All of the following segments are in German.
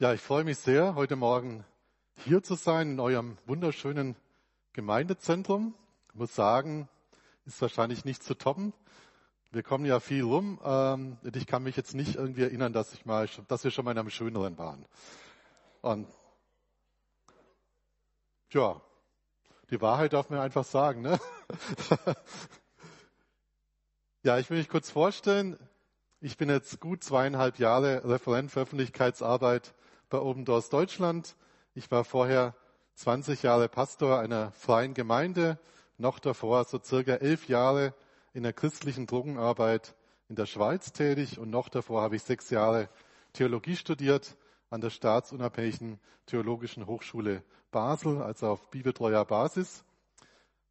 Ja, ich freue mich sehr, heute Morgen hier zu sein in eurem wunderschönen Gemeindezentrum. Ich muss sagen, ist wahrscheinlich nicht zu toppen. Wir kommen ja viel rum. Ähm, ich kann mich jetzt nicht irgendwie erinnern, dass ich mal, dass wir schon mal in einem schöneren waren. Und ja, die Wahrheit darf man einfach sagen, ne? ja, ich will mich kurz vorstellen. Ich bin jetzt gut zweieinhalb Jahre Referent für Öffentlichkeitsarbeit bei Open Deutschland. Ich war vorher 20 Jahre Pastor einer freien Gemeinde, noch davor so circa elf Jahre in der christlichen Drogenarbeit in der Schweiz tätig und noch davor habe ich sechs Jahre Theologie studiert an der staatsunabhängigen Theologischen Hochschule Basel, also auf bibeltreuer Basis.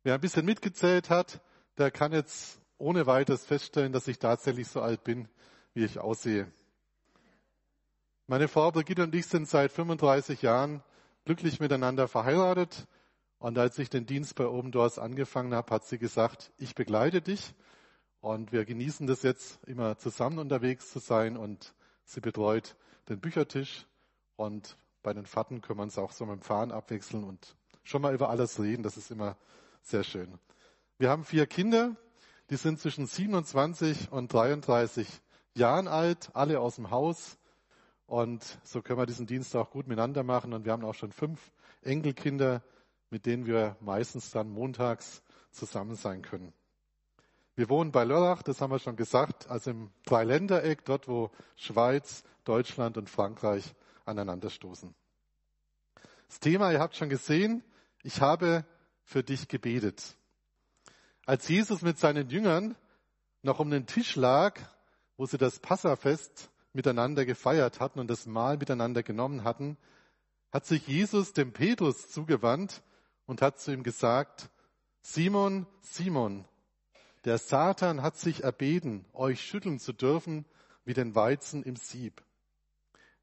Wer ein bisschen mitgezählt hat, der kann jetzt ohne weiteres feststellen, dass ich tatsächlich so alt bin, wie ich aussehe. Meine Frau Brigitte und ich sind seit 35 Jahren glücklich miteinander verheiratet. Und als ich den Dienst bei Open Doors angefangen habe, hat sie gesagt, ich begleite dich. Und wir genießen das jetzt, immer zusammen unterwegs zu sein. Und sie betreut den Büchertisch. Und bei den Fahrten können wir uns auch so mit dem Fahren abwechseln und schon mal über alles reden. Das ist immer sehr schön. Wir haben vier Kinder. Die sind zwischen 27 und 33 Jahren alt, alle aus dem Haus. Und so können wir diesen Dienst auch gut miteinander machen. Und wir haben auch schon fünf Enkelkinder, mit denen wir meistens dann montags zusammen sein können. Wir wohnen bei Lörrach, das haben wir schon gesagt, also im Dreiländereck, dort wo Schweiz, Deutschland und Frankreich aneinanderstoßen. Das Thema, ihr habt schon gesehen, ich habe für dich gebetet. Als Jesus mit seinen Jüngern noch um den Tisch lag, wo sie das Passafest miteinander gefeiert hatten und das Mahl miteinander genommen hatten, hat sich Jesus dem Petrus zugewandt und hat zu ihm gesagt, Simon, Simon, der Satan hat sich erbeten, euch schütteln zu dürfen wie den Weizen im Sieb.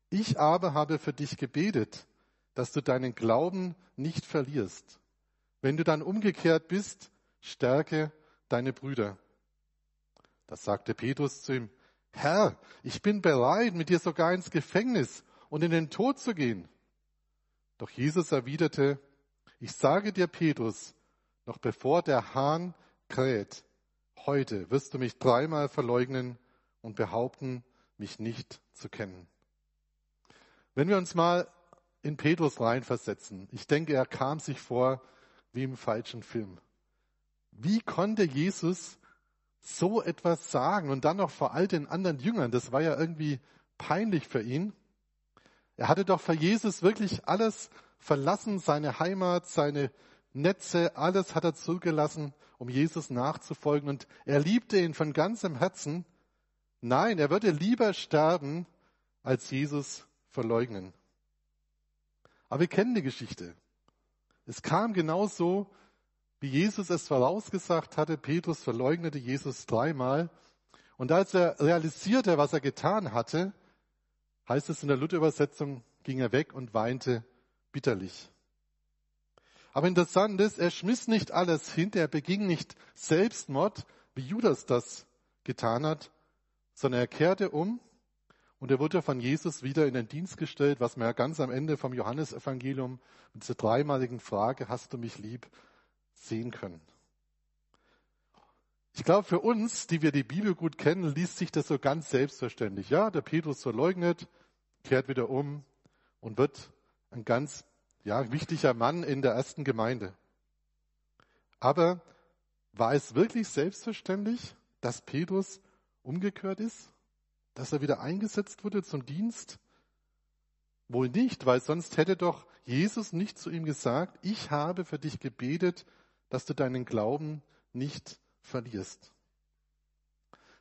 Ich aber habe für dich gebetet, dass du deinen Glauben nicht verlierst. Wenn du dann umgekehrt bist, stärke deine Brüder. Das sagte Petrus zu ihm, Herr, ich bin bereit, mit dir sogar ins Gefängnis und in den Tod zu gehen. Doch Jesus erwiderte, ich sage dir, Petrus, noch bevor der Hahn kräht, heute wirst du mich dreimal verleugnen und behaupten, mich nicht zu kennen. Wenn wir uns mal in Petrus reinversetzen, ich denke, er kam sich vor wie im falschen Film. Wie konnte Jesus so etwas sagen und dann noch vor all den anderen Jüngern. Das war ja irgendwie peinlich für ihn. Er hatte doch für Jesus wirklich alles verlassen, seine Heimat, seine Netze, alles hat er zugelassen, um Jesus nachzufolgen und er liebte ihn von ganzem Herzen. Nein, er würde lieber sterben, als Jesus verleugnen. Aber wir kennen die Geschichte. Es kam genauso, wie Jesus es vorausgesagt hatte, Petrus verleugnete Jesus dreimal. Und als er realisierte, was er getan hatte, heißt es in der Luther-Übersetzung, ging er weg und weinte bitterlich. Aber interessant ist, er schmiss nicht alles hin, er beging nicht Selbstmord, wie Judas das getan hat, sondern er kehrte um und er wurde von Jesus wieder in den Dienst gestellt, was man ja ganz am Ende vom Johannesevangelium mit dieser dreimaligen Frage, hast du mich lieb, sehen können. Ich glaube, für uns, die wir die Bibel gut kennen, liest sich das so ganz selbstverständlich. Ja, der Petrus verleugnet, kehrt wieder um und wird ein ganz ja, wichtiger Mann in der ersten Gemeinde. Aber war es wirklich selbstverständlich, dass Petrus umgekehrt ist? Dass er wieder eingesetzt wurde zum Dienst? Wohl nicht, weil sonst hätte doch Jesus nicht zu ihm gesagt, ich habe für dich gebetet, dass du deinen Glauben nicht verlierst.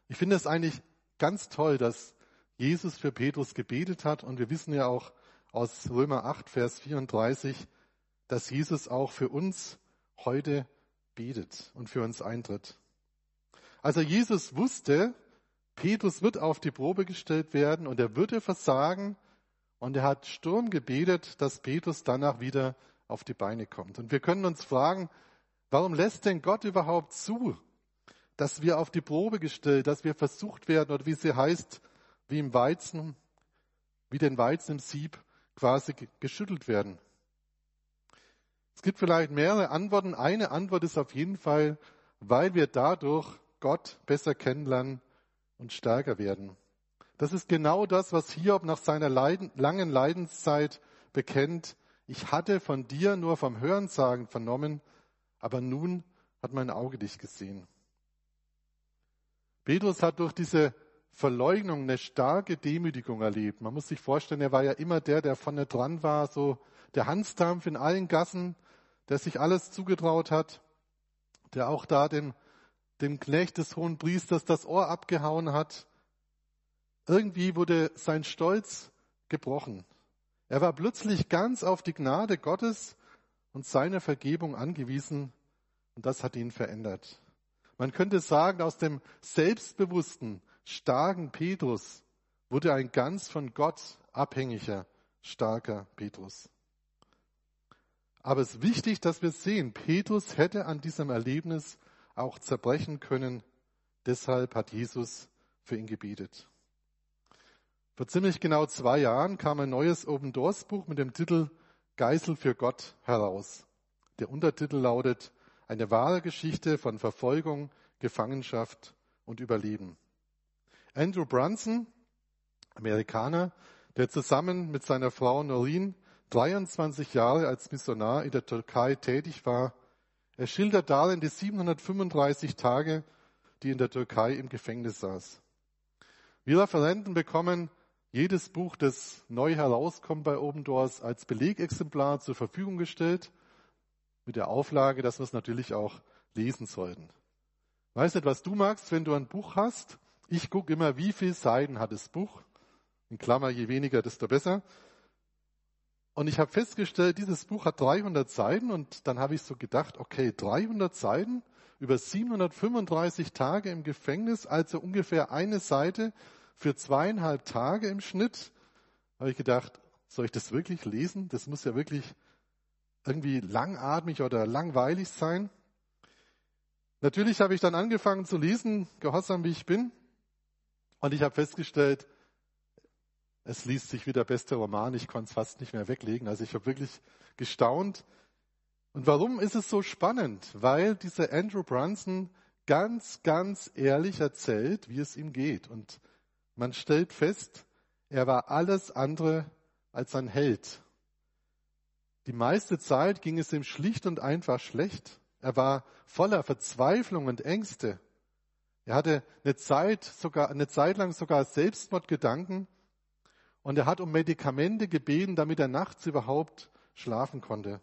Ich finde es eigentlich ganz toll, dass Jesus für Petrus gebetet hat und wir wissen ja auch aus Römer 8, Vers 34, dass Jesus auch für uns heute betet und für uns eintritt. Also Jesus wusste, Petrus wird auf die Probe gestellt werden und er würde versagen und er hat Sturm gebetet, dass Petrus danach wieder auf die Beine kommt. Und wir können uns fragen, Warum lässt denn Gott überhaupt zu, dass wir auf die Probe gestellt, dass wir versucht werden oder wie sie heißt, wie im Weizen, wie den Weizen im Sieb quasi geschüttelt werden. Es gibt vielleicht mehrere Antworten. Eine Antwort ist auf jeden Fall, weil wir dadurch Gott besser kennenlernen und stärker werden. Das ist genau das, was Hiob nach seiner Leiden, langen Leidenszeit bekennt. Ich hatte von dir nur vom Hörensagen vernommen, aber nun hat mein Auge dich gesehen. Petrus hat durch diese Verleugnung eine starke Demütigung erlebt. Man muss sich vorstellen, er war ja immer der, der vorne dran war, so der Hansdampf in allen Gassen, der sich alles zugetraut hat, der auch da dem, dem Knecht des hohen Priesters das Ohr abgehauen hat. Irgendwie wurde sein Stolz gebrochen. Er war plötzlich ganz auf die Gnade Gottes und seine Vergebung angewiesen und das hat ihn verändert. Man könnte sagen, aus dem selbstbewussten, starken Petrus wurde ein ganz von Gott abhängiger, starker Petrus. Aber es ist wichtig, dass wir sehen, Petrus hätte an diesem Erlebnis auch zerbrechen können. Deshalb hat Jesus für ihn gebetet. Vor ziemlich genau zwei Jahren kam ein neues Open Doors Buch mit dem Titel Geisel für Gott heraus. Der Untertitel lautet Eine wahre Geschichte von Verfolgung, Gefangenschaft und Überleben. Andrew Brunson, Amerikaner, der zusammen mit seiner Frau Noreen 23 Jahre als Missionar in der Türkei tätig war, er schildert darin die 735 Tage, die in der Türkei im Gefängnis saß. Wir Referenten bekommen jedes Buch, das neu herauskommt bei Open Doors, als Belegexemplar zur Verfügung gestellt, mit der Auflage, dass wir es natürlich auch lesen sollten. Weißt du, was du magst, wenn du ein Buch hast? Ich gucke immer, wie viele Seiten hat das Buch. In Klammer, je weniger, desto besser. Und ich habe festgestellt, dieses Buch hat 300 Seiten und dann habe ich so gedacht, okay, 300 Seiten über 735 Tage im Gefängnis, also ungefähr eine Seite für zweieinhalb Tage im Schnitt. Habe ich gedacht, soll ich das wirklich lesen? Das muss ja wirklich irgendwie langatmig oder langweilig sein. Natürlich habe ich dann angefangen zu lesen, gehorsam wie ich bin. Und ich habe festgestellt, es liest sich wie der beste Roman. Ich konnte es fast nicht mehr weglegen. Also ich habe wirklich gestaunt. Und warum ist es so spannend? Weil dieser Andrew Brunson ganz, ganz ehrlich erzählt, wie es ihm geht. Und man stellt fest, er war alles andere als ein Held. Die meiste Zeit ging es ihm schlicht und einfach schlecht. Er war voller Verzweiflung und Ängste. Er hatte eine Zeit, sogar, eine Zeit lang sogar Selbstmordgedanken und er hat um Medikamente gebeten, damit er nachts überhaupt schlafen konnte.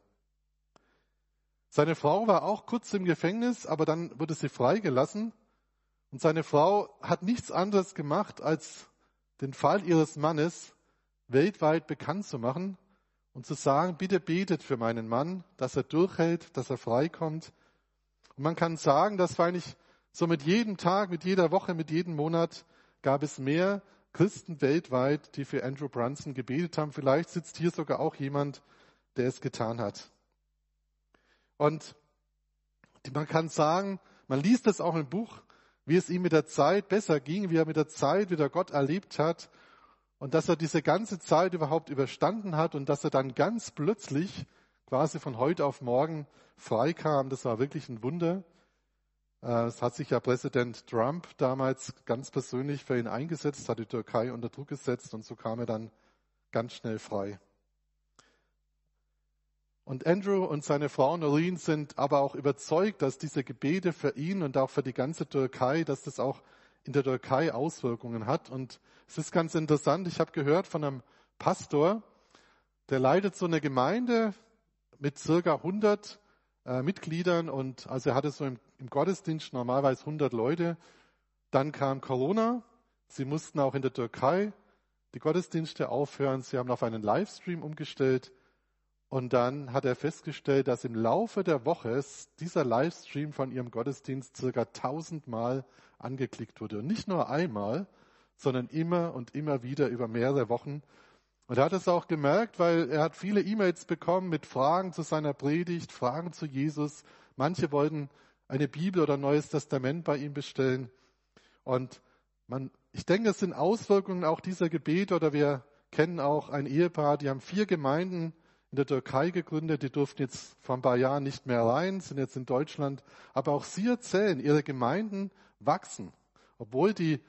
Seine Frau war auch kurz im Gefängnis, aber dann wurde sie freigelassen. Und seine Frau hat nichts anderes gemacht, als den Fall ihres Mannes weltweit bekannt zu machen und zu sagen, bitte betet für meinen Mann, dass er durchhält, dass er freikommt. Und man kann sagen, dass eigentlich so mit jedem Tag, mit jeder Woche, mit jedem Monat gab es mehr Christen weltweit, die für Andrew Brunson gebetet haben. Vielleicht sitzt hier sogar auch jemand, der es getan hat. Und man kann sagen, man liest das auch im Buch, wie es ihm mit der Zeit besser ging, wie er mit der Zeit wieder Gott erlebt hat und dass er diese ganze Zeit überhaupt überstanden hat und dass er dann ganz plötzlich quasi von heute auf morgen freikam. Das war wirklich ein Wunder. Äh, es hat sich ja Präsident Trump damals ganz persönlich für ihn eingesetzt, hat die Türkei unter Druck gesetzt und so kam er dann ganz schnell frei. Und Andrew und seine Frau Noreen sind aber auch überzeugt, dass diese Gebete für ihn und auch für die ganze Türkei, dass das auch in der Türkei Auswirkungen hat. Und es ist ganz interessant, ich habe gehört von einem Pastor, der leitet so eine Gemeinde mit circa 100 äh, Mitgliedern und also er hatte so im, im Gottesdienst normalerweise 100 Leute. Dann kam Corona. Sie mussten auch in der Türkei die Gottesdienste aufhören. Sie haben auf einen Livestream umgestellt. Und dann hat er festgestellt, dass im Laufe der Woche dieser Livestream von ihrem Gottesdienst circa tausendmal angeklickt wurde. Und nicht nur einmal, sondern immer und immer wieder über mehrere Wochen. Und er hat es auch gemerkt, weil er hat viele E-Mails bekommen mit Fragen zu seiner Predigt, Fragen zu Jesus. Manche wollten eine Bibel oder ein Neues Testament bei ihm bestellen. Und man, ich denke, es sind Auswirkungen auch dieser Gebete oder wir kennen auch ein Ehepaar, die haben vier Gemeinden in der Türkei gegründet, die durften jetzt vor ein paar Jahren nicht mehr rein, sind jetzt in Deutschland. Aber auch sie erzählen, ihre Gemeinden wachsen, obwohl die,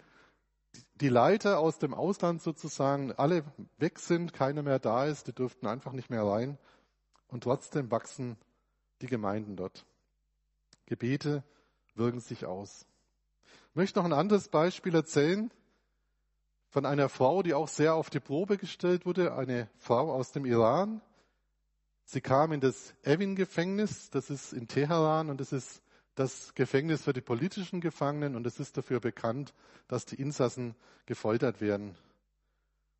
die Leiter aus dem Ausland sozusagen alle weg sind, keiner mehr da ist, die durften einfach nicht mehr rein. Und trotzdem wachsen die Gemeinden dort. Gebete wirken sich aus. Ich möchte noch ein anderes Beispiel erzählen von einer Frau, die auch sehr auf die Probe gestellt wurde, eine Frau aus dem Iran. Sie kam in das Evin-Gefängnis, das ist in Teheran und das ist das Gefängnis für die politischen Gefangenen und es ist dafür bekannt, dass die Insassen gefoltert werden.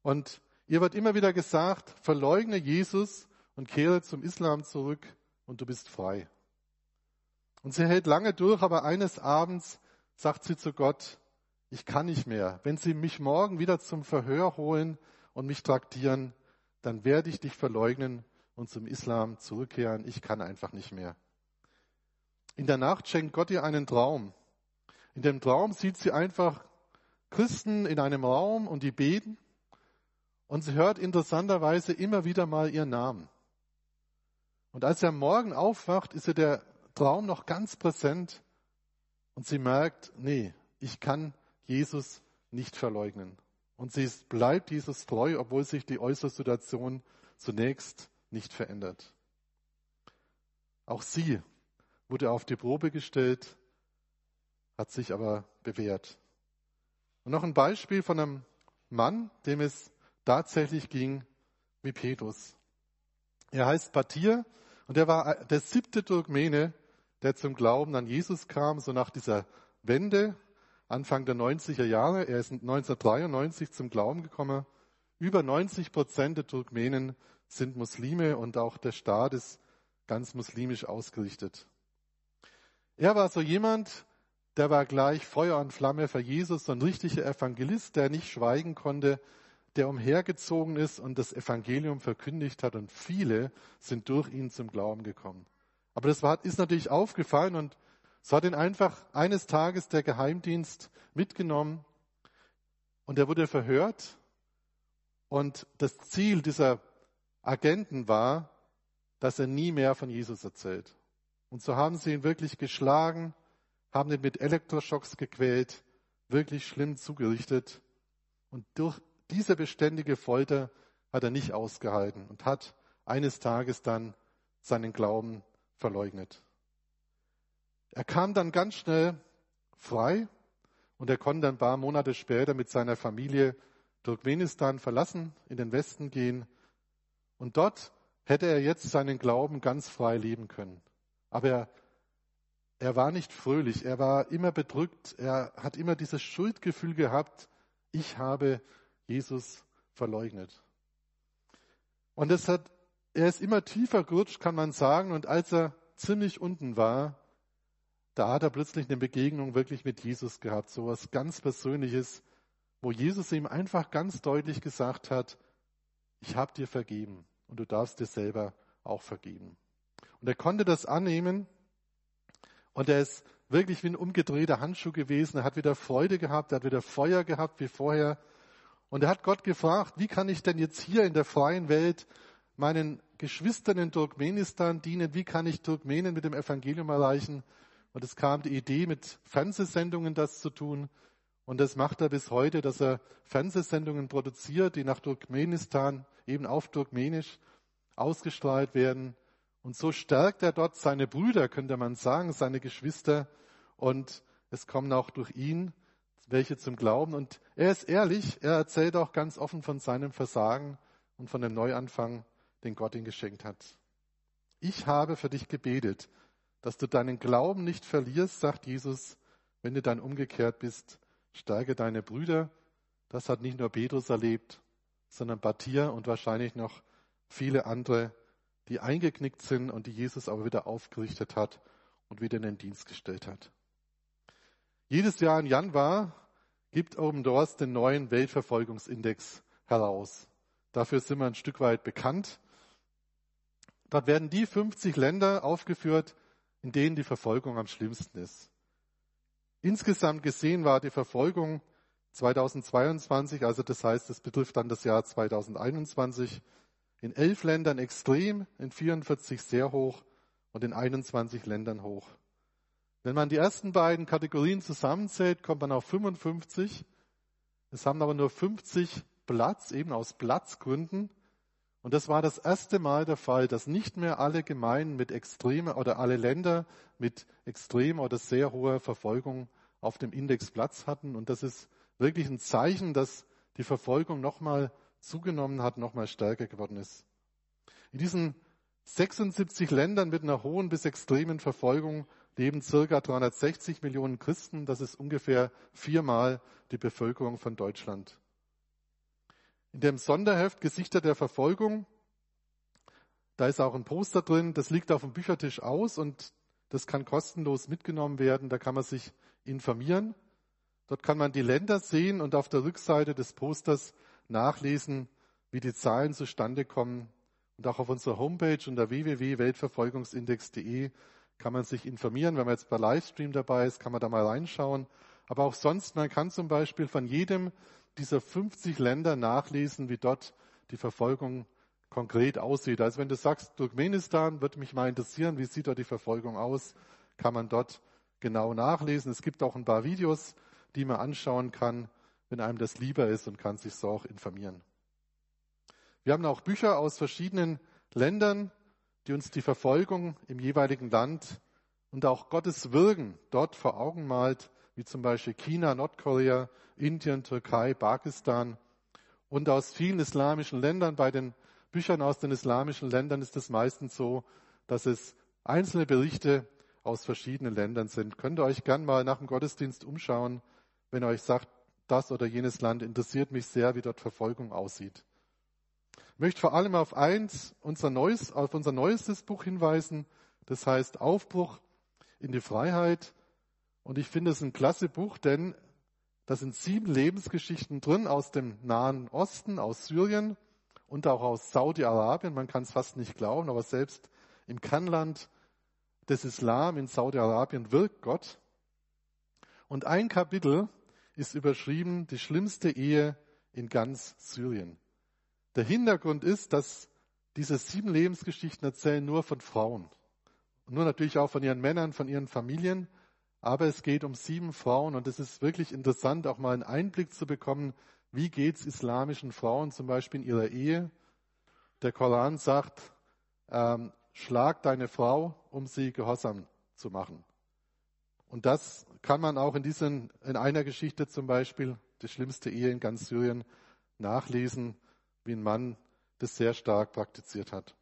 Und ihr wird immer wieder gesagt, verleugne Jesus und kehre zum Islam zurück und du bist frei. Und sie hält lange durch, aber eines Abends sagt sie zu Gott, ich kann nicht mehr. Wenn Sie mich morgen wieder zum Verhör holen und mich traktieren, dann werde ich dich verleugnen und zum Islam zurückkehren. Ich kann einfach nicht mehr. In der Nacht schenkt Gott ihr einen Traum. In dem Traum sieht sie einfach Christen in einem Raum und die beten und sie hört interessanterweise immer wieder mal ihren Namen. Und als sie am Morgen aufwacht, ist ihr der Traum noch ganz präsent und sie merkt, nee, ich kann Jesus nicht verleugnen. Und sie bleibt Jesus treu, obwohl sich die äußere Situation zunächst nicht verändert. Auch sie wurde auf die Probe gestellt, hat sich aber bewährt. Und noch ein Beispiel von einem Mann, dem es tatsächlich ging wie Petrus. Er heißt Batir und er war der siebte Turkmene, der zum Glauben an Jesus kam, so nach dieser Wende, Anfang der 90er Jahre. Er ist 1993 zum Glauben gekommen. Über 90 Prozent der Turkmenen sind Muslime und auch der Staat ist ganz muslimisch ausgerichtet. Er war so jemand, der war gleich Feuer und Flamme für Jesus, so ein richtiger Evangelist, der nicht schweigen konnte, der umhergezogen ist und das Evangelium verkündigt hat und viele sind durch ihn zum Glauben gekommen. Aber das war, ist natürlich aufgefallen und so hat ihn einfach eines Tages der Geheimdienst mitgenommen und er wurde verhört und das Ziel dieser Agenten war, dass er nie mehr von Jesus erzählt. Und so haben sie ihn wirklich geschlagen, haben ihn mit Elektroschocks gequält, wirklich schlimm zugerichtet. Und durch diese beständige Folter hat er nicht ausgehalten und hat eines Tages dann seinen Glauben verleugnet. Er kam dann ganz schnell frei und er konnte ein paar Monate später mit seiner Familie Turkmenistan verlassen, in den Westen gehen und dort hätte er jetzt seinen Glauben ganz frei leben können. Aber er, er war nicht fröhlich, er war immer bedrückt, er hat immer dieses Schuldgefühl gehabt, ich habe Jesus verleugnet. Und es hat, er ist immer tiefer gerutscht, kann man sagen, und als er ziemlich unten war, da hat er plötzlich eine Begegnung wirklich mit Jesus gehabt, so was ganz Persönliches, wo Jesus ihm einfach ganz deutlich gesagt hat, ich habe dir vergeben und du darfst dir selber auch vergeben. Und er konnte das annehmen und er ist wirklich wie ein umgedrehter Handschuh gewesen. Er hat wieder Freude gehabt, er hat wieder Feuer gehabt wie vorher. Und er hat Gott gefragt, wie kann ich denn jetzt hier in der freien Welt meinen Geschwistern in Turkmenistan dienen? Wie kann ich Turkmenen mit dem Evangelium erreichen? Und es kam die Idee, mit Fernsehsendungen das zu tun. Und das macht er bis heute, dass er Fernsehsendungen produziert, die nach Turkmenistan, eben auf Turkmenisch, ausgestrahlt werden. Und so stärkt er dort seine Brüder, könnte man sagen, seine Geschwister. Und es kommen auch durch ihn welche zum Glauben. Und er ist ehrlich, er erzählt auch ganz offen von seinem Versagen und von dem Neuanfang, den Gott ihm geschenkt hat. Ich habe für dich gebetet, dass du deinen Glauben nicht verlierst, sagt Jesus, wenn du dann umgekehrt bist Stärke deine Brüder. Das hat nicht nur Petrus erlebt, sondern Batir und wahrscheinlich noch viele andere, die eingeknickt sind und die Jesus aber wieder aufgerichtet hat und wieder in den Dienst gestellt hat. Jedes Jahr im Januar gibt Open Doors den neuen Weltverfolgungsindex heraus. Dafür sind wir ein Stück weit bekannt. Dort werden die 50 Länder aufgeführt, in denen die Verfolgung am schlimmsten ist. Insgesamt gesehen war die Verfolgung 2022, also das heißt, es betrifft dann das Jahr 2021, in elf Ländern extrem, in 44 sehr hoch und in 21 Ländern hoch. Wenn man die ersten beiden Kategorien zusammenzählt, kommt man auf 55. Es haben aber nur 50 Platz, eben aus Platzgründen. Und das war das erste Mal der Fall, dass nicht mehr alle Gemeinden mit extremer oder alle Länder mit extremer oder sehr hoher Verfolgung auf dem Index Platz hatten. Und das ist wirklich ein Zeichen, dass die Verfolgung nochmal zugenommen hat, nochmal stärker geworden ist. In diesen 76 Ländern mit einer hohen bis extremen Verfolgung leben circa 360 Millionen Christen. Das ist ungefähr viermal die Bevölkerung von Deutschland. In dem Sonderheft Gesichter der Verfolgung, da ist auch ein Poster drin, das liegt auf dem Büchertisch aus und das kann kostenlos mitgenommen werden. Da kann man sich informieren. Dort kann man die Länder sehen und auf der Rückseite des Posters nachlesen, wie die Zahlen zustande kommen. Und auch auf unserer Homepage unter www.weltverfolgungsindex.de kann man sich informieren. Wenn man jetzt bei Livestream dabei ist, kann man da mal reinschauen. Aber auch sonst, man kann zum Beispiel von jedem dieser 50 Länder nachlesen, wie dort die Verfolgung konkret aussieht. Also wenn du sagst, Turkmenistan, würde mich mal interessieren, wie sieht dort die Verfolgung aus, kann man dort genau nachlesen. Es gibt auch ein paar Videos, die man anschauen kann, wenn einem das lieber ist und kann sich so auch informieren. Wir haben auch Bücher aus verschiedenen Ländern, die uns die Verfolgung im jeweiligen Land und auch Gottes Wirken dort vor Augen malt, wie zum Beispiel China, Nordkorea, Indien, Türkei, Pakistan und aus vielen islamischen Ländern. Bei den Büchern aus den islamischen Ländern ist es meistens so, dass es einzelne Berichte aus verschiedenen Ländern sind. Könnt ihr euch gern mal nach dem Gottesdienst umschauen wenn er euch sagt, das oder jenes Land interessiert mich sehr, wie dort Verfolgung aussieht. Ich möchte vor allem auf eins, unser neues, auf unser neuestes Buch hinweisen. Das heißt Aufbruch in die Freiheit. Und ich finde es ein klasse Buch, denn da sind sieben Lebensgeschichten drin aus dem Nahen Osten, aus Syrien und auch aus Saudi-Arabien. Man kann es fast nicht glauben, aber selbst im Kernland des Islam in Saudi-Arabien wirkt Gott. Und ein Kapitel ist überschrieben, die schlimmste Ehe in ganz Syrien. Der Hintergrund ist, dass diese sieben Lebensgeschichten erzählen nur von Frauen. Und nur natürlich auch von ihren Männern, von ihren Familien. Aber es geht um sieben Frauen und es ist wirklich interessant, auch mal einen Einblick zu bekommen, wie geht's islamischen Frauen zum Beispiel in ihrer Ehe. Der Koran sagt, ähm, schlag deine Frau, um sie gehorsam zu machen. Und das kann man auch in, diesen, in einer Geschichte zum Beispiel, die schlimmste Ehe in ganz Syrien, nachlesen, wie ein Mann das sehr stark praktiziert hat.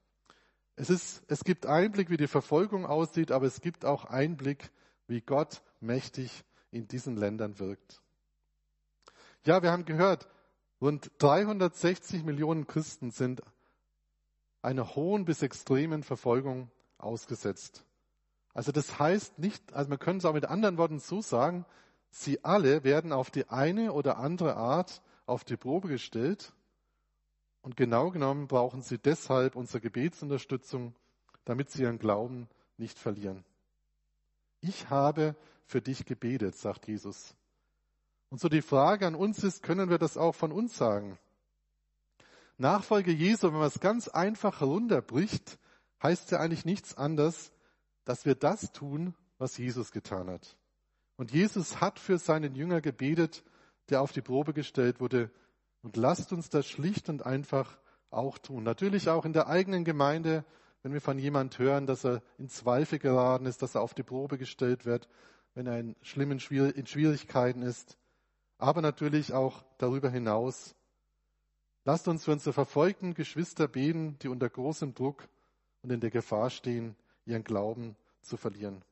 Es, ist, es gibt Einblick, wie die Verfolgung aussieht, aber es gibt auch Einblick, wie Gott mächtig in diesen Ländern wirkt. Ja, wir haben gehört, rund 360 Millionen Christen sind einer hohen bis extremen Verfolgung ausgesetzt. Also das heißt nicht, also man könnte es auch mit anderen Worten so sagen, sie alle werden auf die eine oder andere Art auf die Probe gestellt. Und genau genommen brauchen sie deshalb unsere Gebetsunterstützung, damit sie ihren Glauben nicht verlieren. Ich habe für dich gebetet, sagt Jesus. Und so die Frage an uns ist, können wir das auch von uns sagen? Nachfolge Jesu, wenn man es ganz einfach herunterbricht, heißt ja eigentlich nichts anderes, dass wir das tun, was Jesus getan hat. Und Jesus hat für seinen Jünger gebetet, der auf die Probe gestellt wurde. Und lasst uns das schlicht und einfach auch tun. Natürlich auch in der eigenen Gemeinde, wenn wir von jemand hören, dass er in Zweifel geraten ist, dass er auf die Probe gestellt wird, wenn er in schlimmen in Schwierigkeiten ist. Aber natürlich auch darüber hinaus. Lasst uns für unsere verfolgten Geschwister beten, die unter großem Druck und in der Gefahr stehen, ihren Glauben zu verlieren.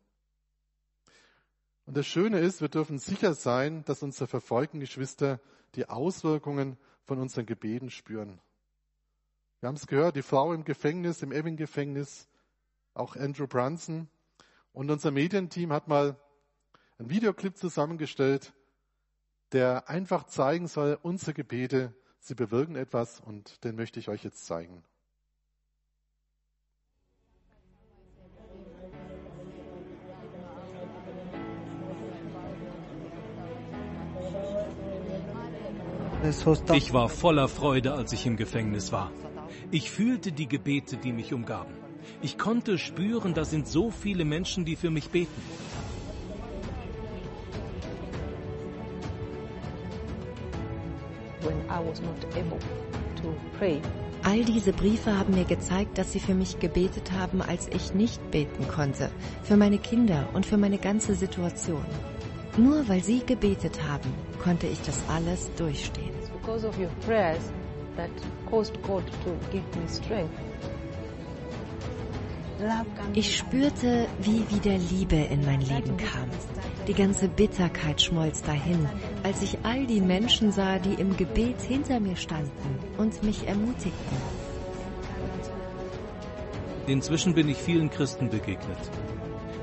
Und das Schöne ist, wir dürfen sicher sein, dass unsere verfolgten Geschwister die Auswirkungen von unseren Gebeten spüren. Wir haben es gehört, die Frau im Gefängnis, im Ebbing-Gefängnis, auch Andrew Brunson. Und unser Medienteam hat mal einen Videoclip zusammengestellt, der einfach zeigen soll, unsere Gebete, sie bewirken etwas und den möchte ich euch jetzt zeigen. Ich war voller Freude, als ich im Gefängnis war. Ich fühlte die Gebete, die mich umgaben. Ich konnte spüren, da sind so viele Menschen, die für mich beten. All diese Briefe haben mir gezeigt, dass sie für mich gebetet haben, als ich nicht beten konnte, für meine Kinder und für meine ganze Situation. Nur weil sie gebetet haben, konnte ich das alles durchstehen. That caused God to give me strength. Ich spürte, wie wieder Liebe in mein Leben kam. Die ganze Bitterkeit schmolz dahin, als ich all die Menschen sah, die im Gebet hinter mir standen und mich ermutigten. Inzwischen bin ich vielen Christen begegnet.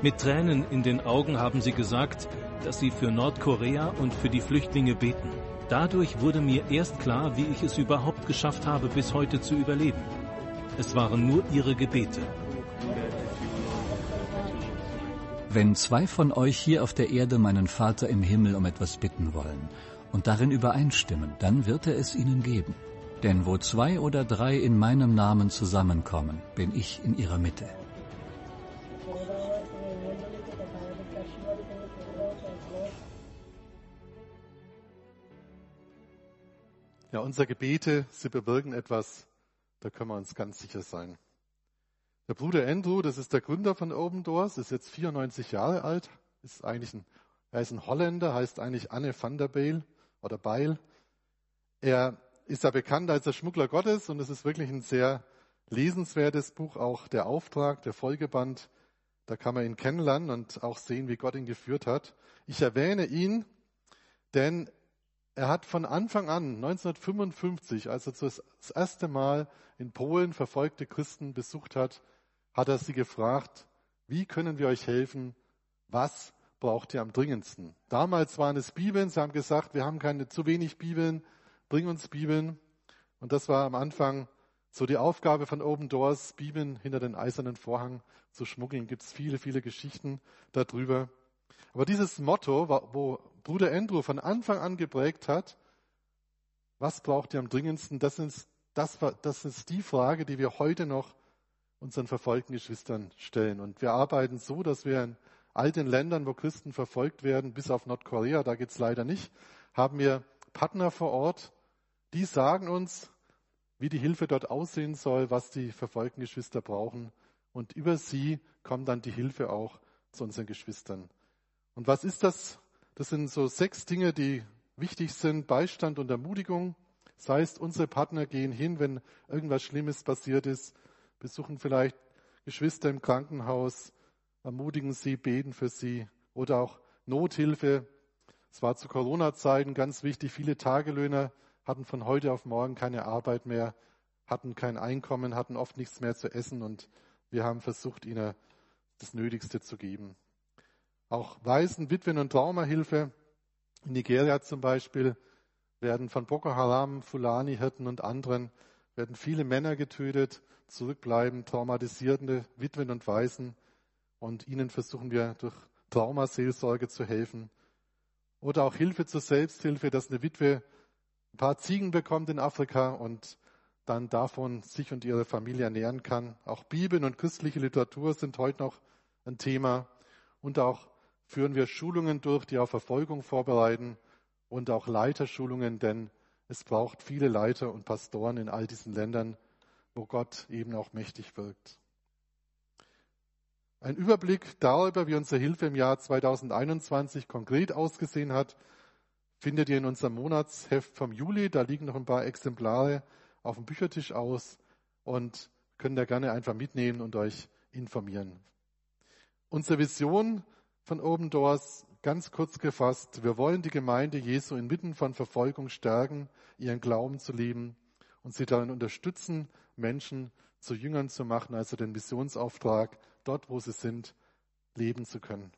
Mit Tränen in den Augen haben sie gesagt, dass sie für Nordkorea und für die Flüchtlinge beten. Dadurch wurde mir erst klar, wie ich es überhaupt geschafft habe, bis heute zu überleben. Es waren nur ihre Gebete. Wenn zwei von euch hier auf der Erde meinen Vater im Himmel um etwas bitten wollen und darin übereinstimmen, dann wird er es ihnen geben. Denn wo zwei oder drei in meinem Namen zusammenkommen, bin ich in ihrer Mitte. Ja, unsere Gebete, sie bewirken etwas, da können wir uns ganz sicher sein. Der Bruder Andrew, das ist der Gründer von Open Doors, ist jetzt 94 Jahre alt, ist eigentlich ein, er ist ein Holländer, heißt eigentlich Anne van der Beil oder Beil. Er ist ja bekannt als der Schmuggler Gottes und es ist wirklich ein sehr lesenswertes Buch, auch der Auftrag, der Folgeband. Da kann man ihn kennenlernen und auch sehen, wie Gott ihn geführt hat. Ich erwähne ihn, denn er hat von Anfang an, 1955, als er das erste Mal in Polen verfolgte Christen besucht hat, hat er sie gefragt, wie können wir euch helfen? Was braucht ihr am dringendsten? Damals waren es Bibeln. Sie haben gesagt, wir haben keine zu wenig Bibeln. Bring uns Bibeln. Und das war am Anfang so die Aufgabe von Open Doors, Bibeln hinter den eisernen Vorhang zu schmuggeln. Gibt es viele, viele Geschichten darüber. Aber dieses Motto, wo Bruder Andrew von Anfang an geprägt hat, was braucht ihr am dringendsten, das ist, das, das ist die Frage, die wir heute noch unseren verfolgten Geschwistern stellen. Und wir arbeiten so, dass wir in all den Ländern, wo Christen verfolgt werden, bis auf Nordkorea, da geht's leider nicht, haben wir Partner vor Ort, die sagen uns, wie die Hilfe dort aussehen soll, was die verfolgten Geschwister brauchen. Und über sie kommt dann die Hilfe auch zu unseren Geschwistern. Und was ist das? Das sind so sechs Dinge, die wichtig sind. Beistand und Ermutigung. Das heißt, unsere Partner gehen hin, wenn irgendwas Schlimmes passiert ist, besuchen vielleicht Geschwister im Krankenhaus, ermutigen sie, beten für sie oder auch Nothilfe. Es war zu Corona-Zeiten ganz wichtig. Viele Tagelöhner hatten von heute auf morgen keine Arbeit mehr, hatten kein Einkommen, hatten oft nichts mehr zu essen und wir haben versucht, ihnen das Nötigste zu geben. Auch Waisen, Witwen und Traumahilfe in Nigeria zum Beispiel werden von Boko Haram, Fulani-Hirten und anderen werden viele Männer getötet zurückbleiben, traumatisierende Witwen und Waisen. Und ihnen versuchen wir durch Traumaseelsorge zu helfen. Oder auch Hilfe zur Selbsthilfe, dass eine Witwe ein paar Ziegen bekommt in Afrika und dann davon sich und ihre Familie ernähren kann. Auch Bibeln und christliche Literatur sind heute noch ein Thema. Und auch führen wir Schulungen durch, die auf Verfolgung vorbereiten und auch Leiterschulungen, denn es braucht viele Leiter und Pastoren in all diesen Ländern, wo Gott eben auch mächtig wirkt. Ein Überblick darüber, wie unsere Hilfe im Jahr 2021 konkret ausgesehen hat, findet ihr in unserem Monatsheft vom Juli. Da liegen noch ein paar Exemplare auf dem Büchertisch aus und könnt ihr gerne einfach mitnehmen und euch informieren. Unsere Vision von Open Doors, ganz kurz gefasst, wir wollen die Gemeinde Jesu inmitten von Verfolgung stärken, ihren Glauben zu leben und sie darin unterstützen, Menschen zu Jüngern zu machen, also den Missionsauftrag, dort wo sie sind, leben zu können.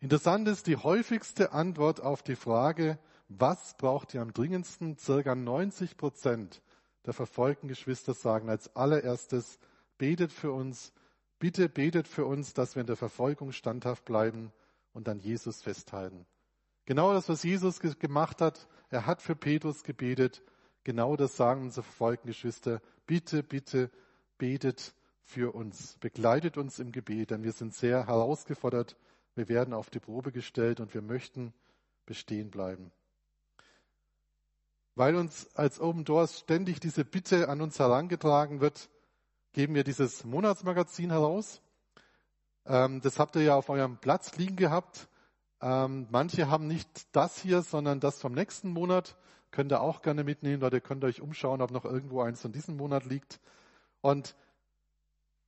Interessant ist die häufigste Antwort auf die Frage, was braucht ihr am dringendsten? Circa 90 Prozent der verfolgten Geschwister sagen als allererstes, betet für uns, bitte betet für uns, dass wir in der Verfolgung standhaft bleiben und an Jesus festhalten. Genau das, was Jesus gemacht hat. Er hat für Petrus gebetet. Genau das sagen unsere verfolgten Geschwister. Bitte, bitte betet für uns. Begleitet uns im Gebet, denn wir sind sehr herausgefordert. Wir werden auf die Probe gestellt und wir möchten bestehen bleiben. Weil uns als Open Doors ständig diese Bitte an uns herangetragen wird, geben wir dieses Monatsmagazin heraus. Ähm, das habt ihr ja auf eurem Platz liegen gehabt. Ähm, manche haben nicht das hier, sondern das vom nächsten Monat. Könnt ihr auch gerne mitnehmen, oder ihr könnt euch umschauen, ob noch irgendwo eins von diesem Monat liegt. Und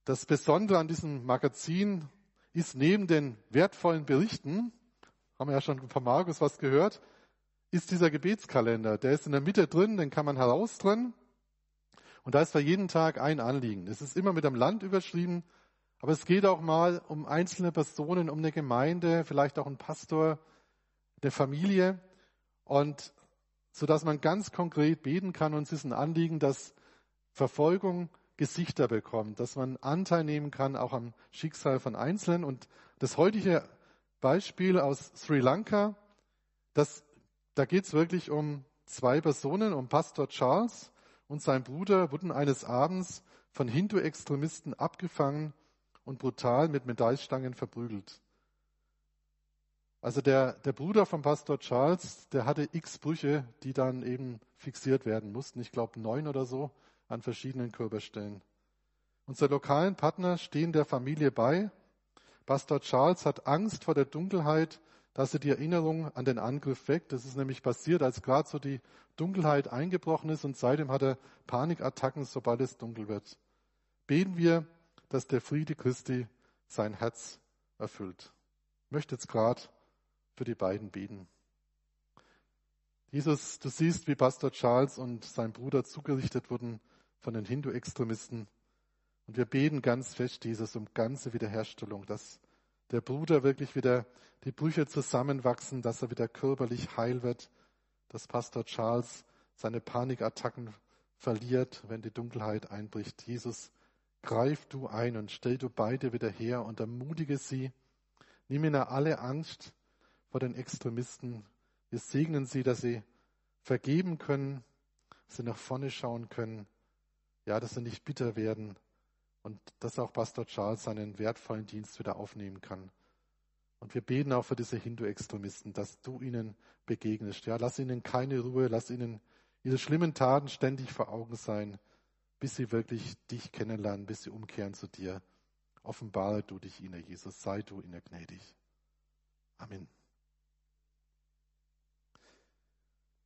das Besondere an diesem Magazin ist neben den wertvollen Berichten, haben wir ja schon von Markus was gehört, ist dieser Gebetskalender. Der ist in der Mitte drin, den kann man heraus drin. Und da ist für jeden Tag ein Anliegen. Es ist immer mit einem Land überschrieben, aber es geht auch mal um einzelne Personen, um eine Gemeinde, vielleicht auch einen Pastor, eine Familie. Und so dass man ganz konkret beten kann. Und es ist ein Anliegen, dass Verfolgung Gesichter bekommt, dass man Anteil nehmen kann auch am Schicksal von Einzelnen. Und das heutige Beispiel aus Sri Lanka, das da geht es wirklich um zwei Personen, um Pastor Charles und sein Bruder wurden eines Abends von Hindu-Extremisten abgefangen und brutal mit Medaillstangen verprügelt. Also der, der Bruder von Pastor Charles, der hatte x Brüche, die dann eben fixiert werden mussten. Ich glaube neun oder so an verschiedenen Körperstellen. Unsere lokalen Partner stehen der Familie bei. Pastor Charles hat Angst vor der Dunkelheit dass er die Erinnerung an den Angriff weckt. Das ist nämlich passiert, als gerade so die Dunkelheit eingebrochen ist und seitdem hat er Panikattacken, sobald es dunkel wird. Beten wir, dass der Friede Christi sein Herz erfüllt. Ich möchte jetzt gerade für die beiden beten. Jesus, du siehst, wie Pastor Charles und sein Bruder zugerichtet wurden von den Hindu-Extremisten. Und wir beten ganz fest, Jesus, um ganze Wiederherstellung, dass der Bruder wirklich wieder die Brüche zusammenwachsen, dass er wieder körperlich heil wird, dass Pastor Charles seine Panikattacken verliert, wenn die Dunkelheit einbricht. Jesus, greif du ein und stell du beide wieder her und ermutige sie. Nimm ihnen alle Angst vor den Extremisten. Wir segnen sie, dass sie vergeben können, dass sie nach vorne schauen können. Ja, dass sie nicht bitter werden, und dass auch Pastor Charles seinen wertvollen Dienst wieder aufnehmen kann. Und wir beten auch für diese Hindu-Extremisten, dass du ihnen begegnest. Ja, lass ihnen keine Ruhe, lass ihnen ihre schlimmen Taten ständig vor Augen sein, bis sie wirklich dich kennenlernen, bis sie umkehren zu dir. Offenbare du dich ihnen, Jesus, sei du ihnen gnädig. Amen.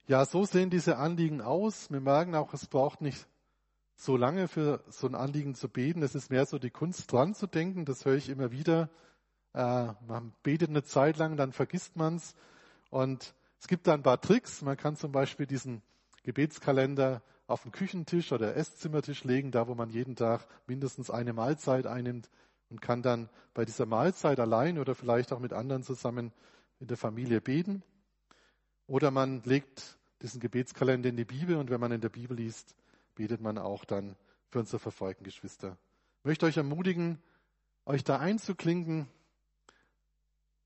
Ja, so sehen diese Anliegen aus. Wir merken auch, es braucht nicht so lange für so ein Anliegen zu beten. Es ist mehr so die Kunst dran zu denken. Das höre ich immer wieder. Äh, man betet eine Zeit lang, dann vergisst man es. Und es gibt da ein paar Tricks. Man kann zum Beispiel diesen Gebetskalender auf den Küchentisch oder Esszimmertisch legen, da wo man jeden Tag mindestens eine Mahlzeit einnimmt und kann dann bei dieser Mahlzeit allein oder vielleicht auch mit anderen zusammen in der Familie beten. Oder man legt diesen Gebetskalender in die Bibel und wenn man in der Bibel liest, betet man auch dann für unsere verfolgten Geschwister. Ich möchte euch ermutigen, euch da einzuklinken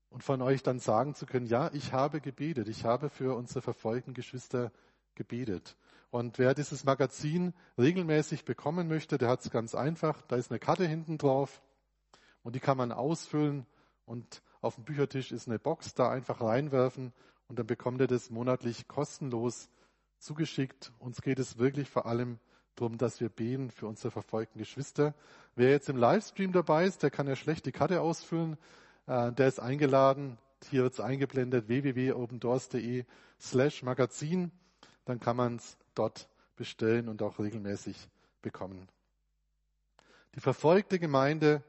und von euch dann sagen zu können, ja, ich habe gebetet, ich habe für unsere verfolgten Geschwister gebetet. Und wer dieses Magazin regelmäßig bekommen möchte, der hat es ganz einfach. Da ist eine Karte hinten drauf und die kann man ausfüllen und auf dem Büchertisch ist eine Box, da einfach reinwerfen und dann bekommt ihr das monatlich kostenlos zugeschickt. Uns geht es wirklich vor allem darum, dass wir beten für unsere verfolgten Geschwister. Wer jetzt im Livestream dabei ist, der kann ja schlecht die Karte ausfüllen. Äh, der ist eingeladen. Hier wird es eingeblendet www.opendoors.de slash Magazin. Dann kann man es dort bestellen und auch regelmäßig bekommen. Die verfolgte Gemeinde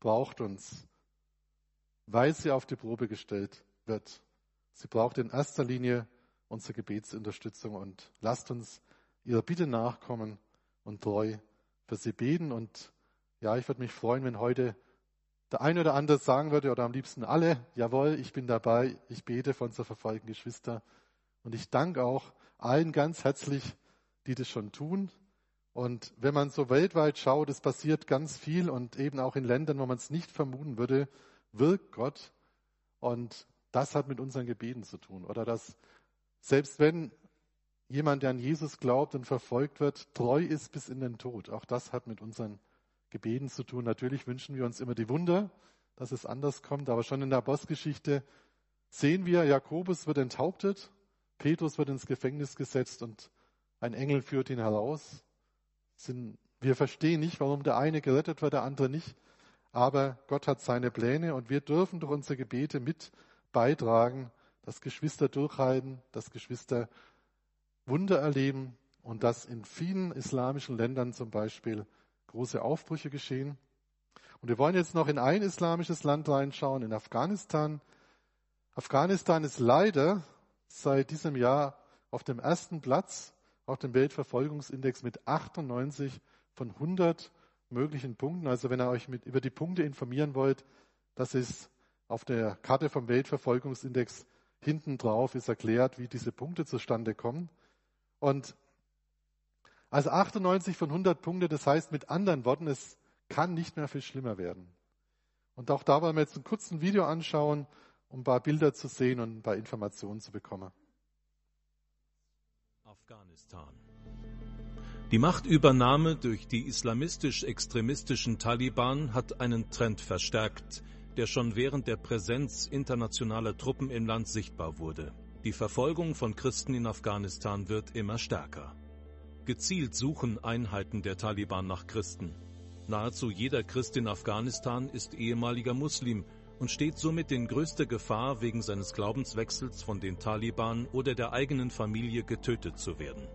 braucht uns, weil sie auf die Probe gestellt wird. Sie braucht in erster Linie unsere Gebetsunterstützung und lasst uns ihrer Bitte nachkommen und treu für sie beten. Und ja, ich würde mich freuen, wenn heute der eine oder andere sagen würde, oder am liebsten alle, jawohl, ich bin dabei, ich bete für unsere verfolgten Geschwister. Und ich danke auch allen ganz herzlich, die das schon tun. Und wenn man so weltweit schaut, es passiert ganz viel und eben auch in Ländern, wo man es nicht vermuten würde, wirkt Gott. Und das hat mit unseren Gebeten zu tun. Oder dass selbst wenn jemand, der an Jesus glaubt und verfolgt wird, treu ist bis in den Tod, auch das hat mit unseren Gebeten zu tun. Natürlich wünschen wir uns immer die Wunder, dass es anders kommt, aber schon in der Apostelgeschichte sehen wir, Jakobus wird enthauptet, Petrus wird ins Gefängnis gesetzt und ein Engel führt ihn heraus. Wir verstehen nicht, warum der eine gerettet wird, der andere nicht. Aber Gott hat seine Pläne und wir dürfen durch unsere Gebete mit beitragen, dass Geschwister durchhalten, dass Geschwister Wunder erleben und dass in vielen islamischen Ländern zum Beispiel große Aufbrüche geschehen. Und wir wollen jetzt noch in ein islamisches Land reinschauen, in Afghanistan. Afghanistan ist leider seit diesem Jahr auf dem ersten Platz auf dem Weltverfolgungsindex mit 98 von 100 möglichen Punkten. Also wenn ihr euch mit, über die Punkte informieren wollt, das ist auf der Karte vom Weltverfolgungsindex hinten drauf ist erklärt, wie diese Punkte zustande kommen. Und also 98 von 100 Punkte, das heißt mit anderen Worten, es kann nicht mehr viel schlimmer werden. Und auch da wollen wir jetzt ein kurzes Video anschauen, um ein paar Bilder zu sehen und ein paar Informationen zu bekommen. Afghanistan. Die Machtübernahme durch die islamistisch-extremistischen Taliban hat einen Trend verstärkt, der schon während der Präsenz internationaler Truppen im Land sichtbar wurde. Die Verfolgung von Christen in Afghanistan wird immer stärker. Gezielt suchen Einheiten der Taliban nach Christen. Nahezu jeder Christ in Afghanistan ist ehemaliger Muslim und steht somit in größter Gefahr, wegen seines Glaubenswechsels von den Taliban oder der eigenen Familie getötet zu werden.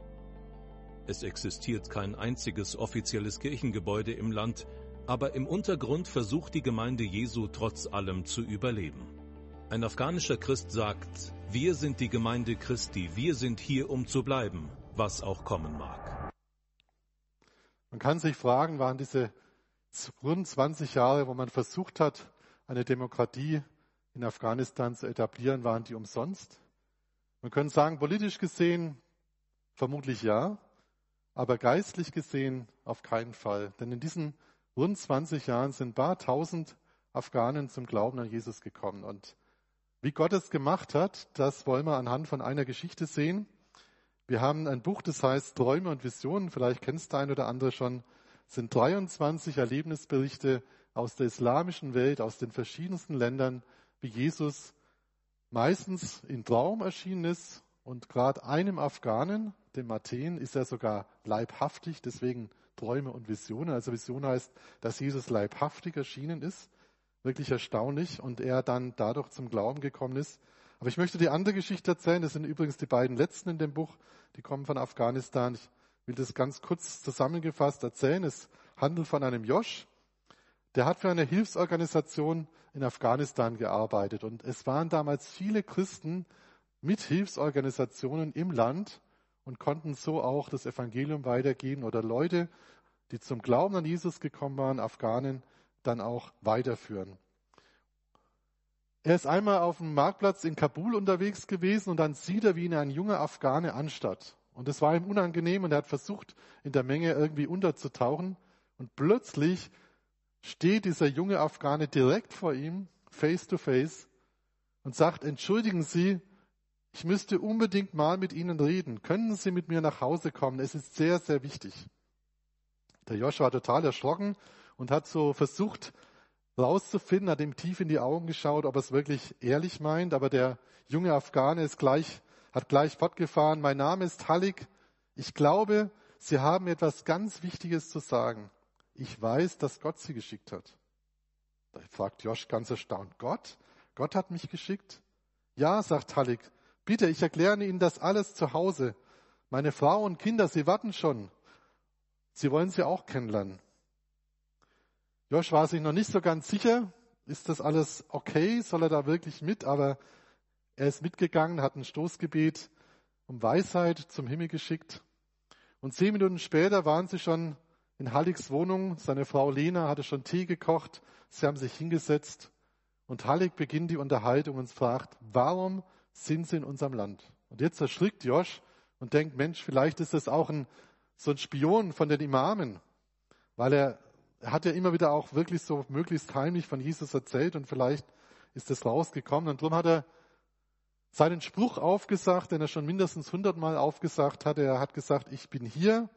Es existiert kein einziges offizielles Kirchengebäude im Land, aber im Untergrund versucht die Gemeinde Jesu trotz allem zu überleben. Ein afghanischer Christ sagt, wir sind die Gemeinde Christi, wir sind hier, um zu bleiben, was auch kommen mag. Man kann sich fragen, waren diese rund 20 Jahre, wo man versucht hat, eine Demokratie in Afghanistan zu etablieren, waren die umsonst? Man könnte sagen, politisch gesehen vermutlich ja, aber geistlich gesehen auf keinen Fall. Denn in diesen rund 20 Jahren sind ein paar tausend Afghanen zum Glauben an Jesus gekommen. Und wie Gott es gemacht hat, das wollen wir anhand von einer Geschichte sehen. Wir haben ein Buch, das heißt Träume und Visionen, vielleicht kennst du ein oder andere schon, das sind 23 Erlebnisberichte aus der islamischen Welt, aus den verschiedensten Ländern, wie Jesus meistens in Traum erschienen ist und gerade einem Afghanen, dem Athen, ist er sogar leibhaftig, deswegen Träume und Visionen. Also Vision heißt, dass Jesus leibhaftig erschienen ist. Wirklich erstaunlich und er dann dadurch zum Glauben gekommen ist. Aber ich möchte die andere Geschichte erzählen. Das sind übrigens die beiden letzten in dem Buch. Die kommen von Afghanistan. Ich will das ganz kurz zusammengefasst erzählen. Es handelt von einem Josh, der hat für eine Hilfsorganisation in Afghanistan gearbeitet. Und es waren damals viele Christen mit Hilfsorganisationen im Land und konnten so auch das Evangelium weitergeben oder Leute, die zum Glauben an Jesus gekommen waren, Afghanen, dann auch weiterführen. Er ist einmal auf dem Marktplatz in Kabul unterwegs gewesen und dann sieht er, wie ihn ein junger Afghane anstatt. Und es war ihm unangenehm und er hat versucht, in der Menge irgendwie unterzutauchen. Und plötzlich steht dieser junge Afghane direkt vor ihm, face to face, und sagt, entschuldigen Sie, ich müsste unbedingt mal mit Ihnen reden. Können Sie mit mir nach Hause kommen? Es ist sehr, sehr wichtig. Der Joshua war total erschrocken und hat so versucht rauszufinden, hat ihm tief in die Augen geschaut, ob er es wirklich ehrlich meint. Aber der junge Afghane ist gleich, hat gleich fortgefahren. Mein Name ist Halik. Ich glaube, Sie haben etwas ganz Wichtiges zu sagen ich weiß, dass Gott sie geschickt hat. Da fragt Josh ganz erstaunt, Gott? Gott hat mich geschickt? Ja, sagt Hallig, bitte, ich erkläre Ihnen das alles zu Hause. Meine Frau und Kinder, sie warten schon. Sie wollen sie auch kennenlernen. Josh war sich noch nicht so ganz sicher, ist das alles okay, soll er da wirklich mit, aber er ist mitgegangen, hat ein Stoßgebet um Weisheit zum Himmel geschickt. Und zehn Minuten später waren sie schon in Halliks Wohnung. Seine Frau Lena hatte schon Tee gekocht. Sie haben sich hingesetzt. Und Hallig beginnt die Unterhaltung und fragt, warum sind sie in unserem Land? Und jetzt erschrickt Josh und denkt, Mensch, vielleicht ist das auch ein, so ein Spion von den Imamen. Weil er, er hat ja immer wieder auch wirklich so möglichst heimlich von Jesus erzählt und vielleicht ist das rausgekommen. Und darum hat er seinen Spruch aufgesagt, den er schon mindestens hundertmal aufgesagt hatte. Er hat gesagt, ich bin hier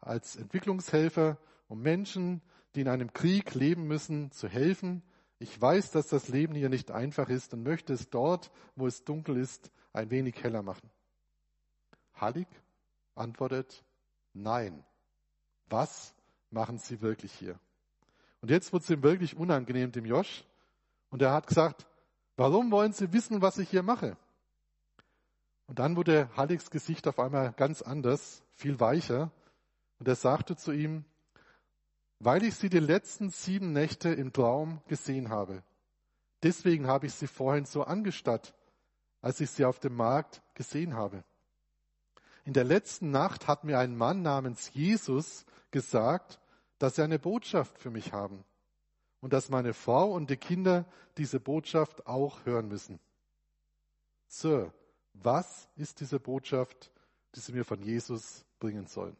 als Entwicklungshelfer, um Menschen, die in einem Krieg leben müssen, zu helfen. Ich weiß, dass das Leben hier nicht einfach ist und möchte es dort, wo es dunkel ist, ein wenig heller machen. Hallig antwortet, nein. Was machen Sie wirklich hier? Und jetzt wird es ihm wirklich unangenehm, dem Josch. Und er hat gesagt, warum wollen Sie wissen, was ich hier mache? Und dann wurde Halligs Gesicht auf einmal ganz anders, viel weicher. Und er sagte zu ihm, weil ich sie die letzten sieben Nächte im Traum gesehen habe. Deswegen habe ich sie vorhin so angestarrt, als ich sie auf dem Markt gesehen habe. In der letzten Nacht hat mir ein Mann namens Jesus gesagt, dass sie eine Botschaft für mich haben und dass meine Frau und die Kinder diese Botschaft auch hören müssen. Sir, was ist diese Botschaft, die sie mir von Jesus bringen sollen?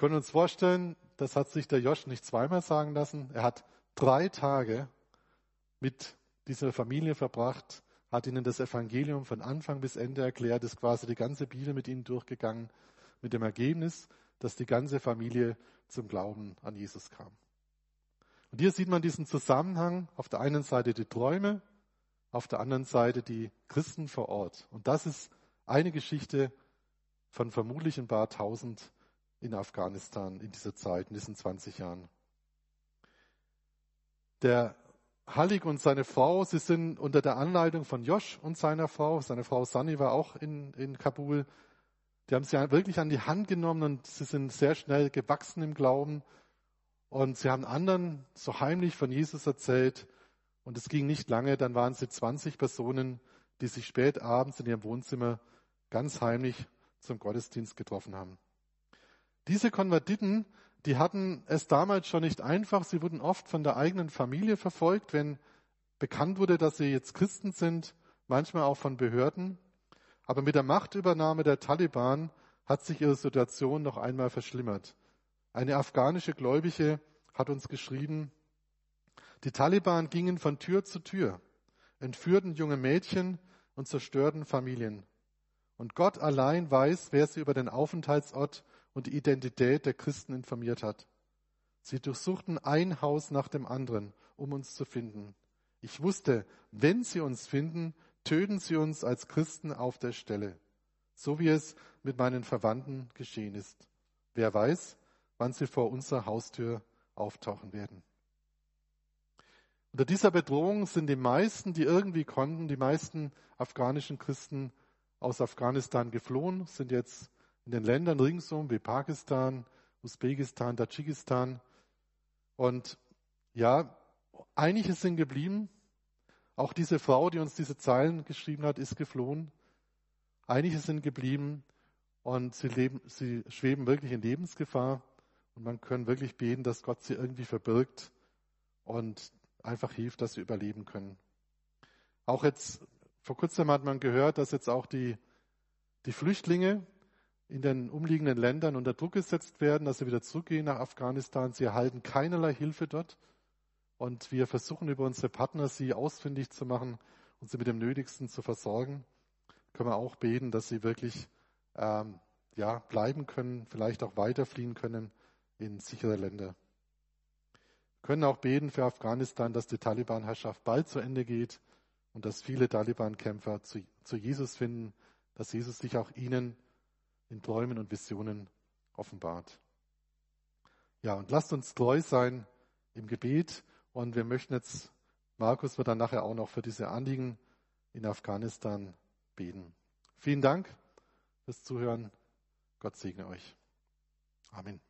Wir können uns vorstellen, das hat sich der Josh nicht zweimal sagen lassen. Er hat drei Tage mit dieser Familie verbracht, hat ihnen das Evangelium von Anfang bis Ende erklärt, ist quasi die ganze Bibel mit ihnen durchgegangen, mit dem Ergebnis, dass die ganze Familie zum Glauben an Jesus kam. Und hier sieht man diesen Zusammenhang, auf der einen Seite die Träume, auf der anderen Seite die Christen vor Ort. Und das ist eine Geschichte von vermutlich ein paar tausend in Afghanistan in dieser Zeit, in diesen 20 Jahren. Der Hallig und seine Frau, sie sind unter der Anleitung von Josh und seiner Frau, seine Frau Sani war auch in, in Kabul, die haben sie wirklich an die Hand genommen und sie sind sehr schnell gewachsen im Glauben. Und sie haben anderen so heimlich von Jesus erzählt. Und es ging nicht lange, dann waren sie 20 Personen, die sich spät abends in ihrem Wohnzimmer ganz heimlich zum Gottesdienst getroffen haben. Diese Konvertiten, die hatten es damals schon nicht einfach. Sie wurden oft von der eigenen Familie verfolgt, wenn bekannt wurde, dass sie jetzt Christen sind, manchmal auch von Behörden. Aber mit der Machtübernahme der Taliban hat sich ihre Situation noch einmal verschlimmert. Eine afghanische Gläubige hat uns geschrieben, die Taliban gingen von Tür zu Tür, entführten junge Mädchen und zerstörten Familien. Und Gott allein weiß, wer sie über den Aufenthaltsort und die Identität der Christen informiert hat. Sie durchsuchten ein Haus nach dem anderen, um uns zu finden. Ich wusste, wenn sie uns finden, töten sie uns als Christen auf der Stelle, so wie es mit meinen Verwandten geschehen ist. Wer weiß, wann sie vor unserer Haustür auftauchen werden. Unter dieser Bedrohung sind die meisten, die irgendwie konnten, die meisten afghanischen Christen aus Afghanistan geflohen, sind jetzt in den Ländern ringsum wie Pakistan, Usbekistan, Tadschikistan. Und ja, einige sind geblieben, auch diese Frau, die uns diese Zeilen geschrieben hat, ist geflohen. Einige sind geblieben und sie, leben, sie schweben wirklich in Lebensgefahr. Und man kann wirklich beten, dass Gott sie irgendwie verbirgt und einfach hilft, dass sie überleben können. Auch jetzt, vor kurzem hat man gehört, dass jetzt auch die, die Flüchtlinge in den umliegenden Ländern unter Druck gesetzt werden, dass sie wieder zurückgehen nach Afghanistan. Sie erhalten keinerlei Hilfe dort. Und wir versuchen über unsere Partner, sie ausfindig zu machen und sie mit dem Nötigsten zu versorgen. Können wir auch beten, dass sie wirklich ähm, ja, bleiben können, vielleicht auch weiterfliehen können in sichere Länder. Wir können auch beten für Afghanistan, dass die Taliban-Herrschaft bald zu Ende geht und dass viele Taliban-Kämpfer zu, zu Jesus finden, dass Jesus sich auch ihnen in Träumen und Visionen offenbart. Ja, und lasst uns treu sein im Gebet und wir möchten jetzt, Markus wird dann nachher auch noch für diese Anliegen in Afghanistan beten. Vielen Dank fürs Zuhören. Gott segne euch. Amen.